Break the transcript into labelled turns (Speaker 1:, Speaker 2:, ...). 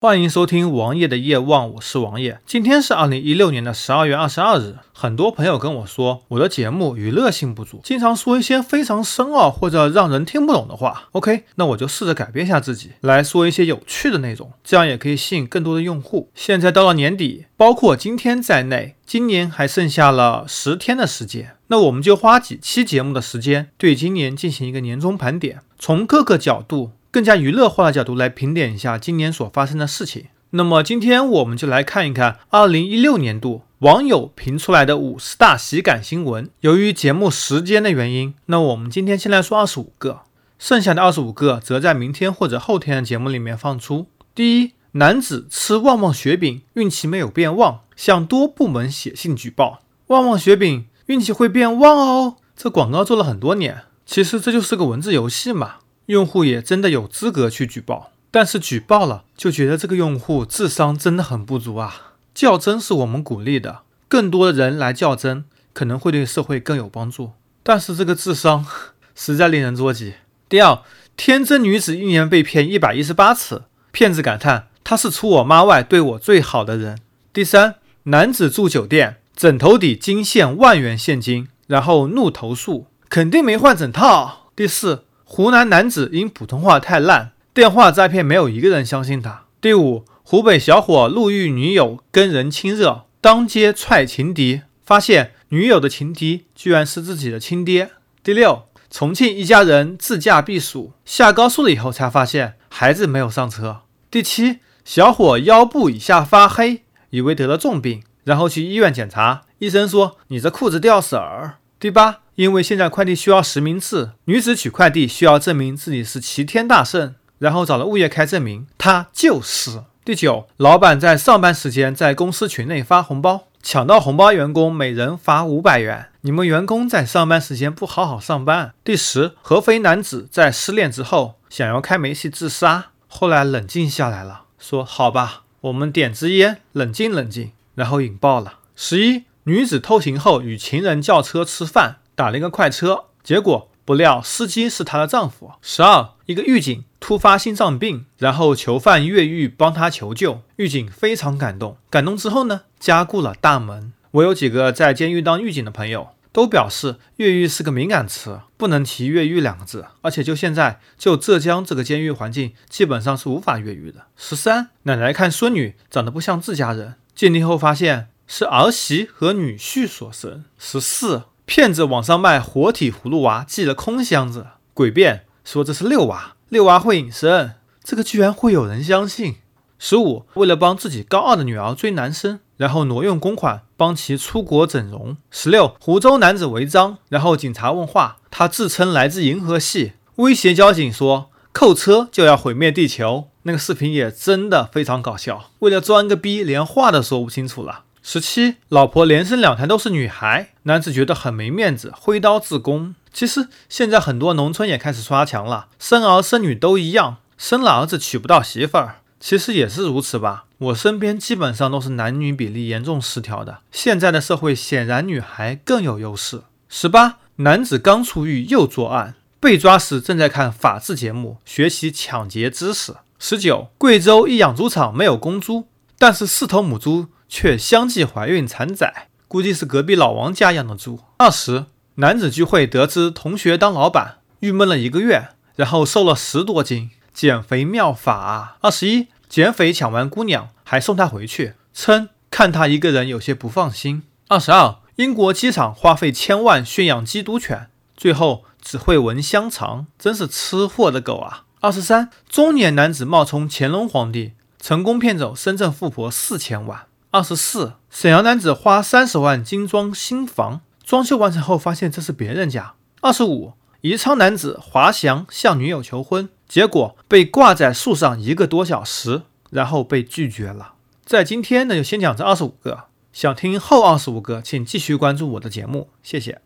Speaker 1: 欢迎收听王爷的夜望，我是王爷。今天是二零一六年的十二月二十二日。很多朋友跟我说，我的节目娱乐性不足，经常说一些非常深奥或者让人听不懂的话。OK，那我就试着改变一下自己，来说一些有趣的内容，这样也可以吸引更多的用户。现在到了年底，包括今天在内，今年还剩下了十天的时间，那我们就花几期节目的时间，对今年进行一个年终盘点，从各个角度。更加娱乐化的角度来评点一下今年所发生的事情。那么今天我们就来看一看二零一六年度网友评出来的五十大喜感新闻。由于节目时间的原因，那我们今天先来说二十五个，剩下的二十五个则在明天或者后天的节目里面放出。第一，男子吃旺旺雪饼，运气没有变旺，向多部门写信举报。旺旺雪饼运气会变旺哦，这广告做了很多年，其实这就是个文字游戏嘛。用户也真的有资格去举报，但是举报了就觉得这个用户智商真的很不足啊！较真是我们鼓励的，更多的人来较真可能会对社会更有帮助，但是这个智商 实在令人捉急。第二，天真女子一年被骗一百一十八次，骗子感叹她是除我妈外对我最好的人。第三，男子住酒店，枕头底惊现万元现金，然后怒投诉，肯定没换枕套。第四。湖南男子因普通话太烂，电话诈骗没有一个人相信他。第五，湖北小伙路遇女友跟人亲热，当街踹情敌，发现女友的情敌居然是自己的亲爹。第六，重庆一家人自驾避暑，下高速了以后才发现孩子没有上车。第七，小伙腰部以下发黑，以为得了重病，然后去医院检查，医生说你这裤子掉色儿。第八。因为现在快递需要实名制，女子取快递需要证明自己是齐天大圣，然后找了物业开证明，她就是。第九，老板在上班时间在公司群内发红包，抢到红包员工每人罚五百元。你们员工在上班时间不好好上班。第十，合肥男子在失恋之后想要开煤气自杀，后来冷静下来了，说好吧，我们点支烟冷静冷静，然后引爆了。十一，女子偷情后与情人叫车吃饭。打了一个快车，结果不料司机是她的丈夫。十二，一个狱警突发心脏病，然后囚犯越狱帮他求救，狱警非常感动。感动之后呢，加固了大门。我有几个在监狱当狱警的朋友，都表示越狱是个敏感词，不能提越狱两个字。而且就现在，就浙江这个监狱环境，基本上是无法越狱的。十三，奶奶看孙女长得不像自家人，鉴定后发现是儿媳和女婿所生。十四。骗子网上卖活体葫芦娃，寄了空箱子，诡辩说这是六娃，六娃会隐身，这个居然会有人相信。十五，为了帮自己高二的女儿追男生，然后挪用公款帮其出国整容。十六，湖州男子违章，然后警察问话，他自称来自银河系，威胁交警说扣车就要毁灭地球。那个视频也真的非常搞笑，为了装个逼，连话都说不清楚了。十七，老婆连生两胎都是女孩，男子觉得很没面子，挥刀自宫。其实现在很多农村也开始刷墙了，生儿生女都一样，生了儿子娶不到媳妇儿，其实也是如此吧。我身边基本上都是男女比例严重失调的。现在的社会显然女孩更有优势。十八，男子刚出狱又作案，被抓时正在看法制节目，学习抢劫知识。十九，贵州一养猪场没有公猪，但是四头母猪。却相继怀孕产崽，估计是隔壁老王家养的猪。二十，男子聚会得知同学当老板，郁闷了一个月，然后瘦了十多斤，减肥妙法。二十一，减肥抢完姑娘，还送她回去，称看她一个人有些不放心。二十二，英国机场花费千万驯养基督犬，最后只会闻香肠，真是吃货的狗啊。二十三，中年男子冒充乾隆皇帝，成功骗走深圳富婆四千万。二十四，沈阳男子花三十万精装新房，装修完成后发现这是别人家。二十五，宜昌男子滑翔向女友求婚，结果被挂在树上一个多小时，然后被拒绝了。在今天呢，就先讲这二十五个，想听后二十五个，请继续关注我的节目，谢谢。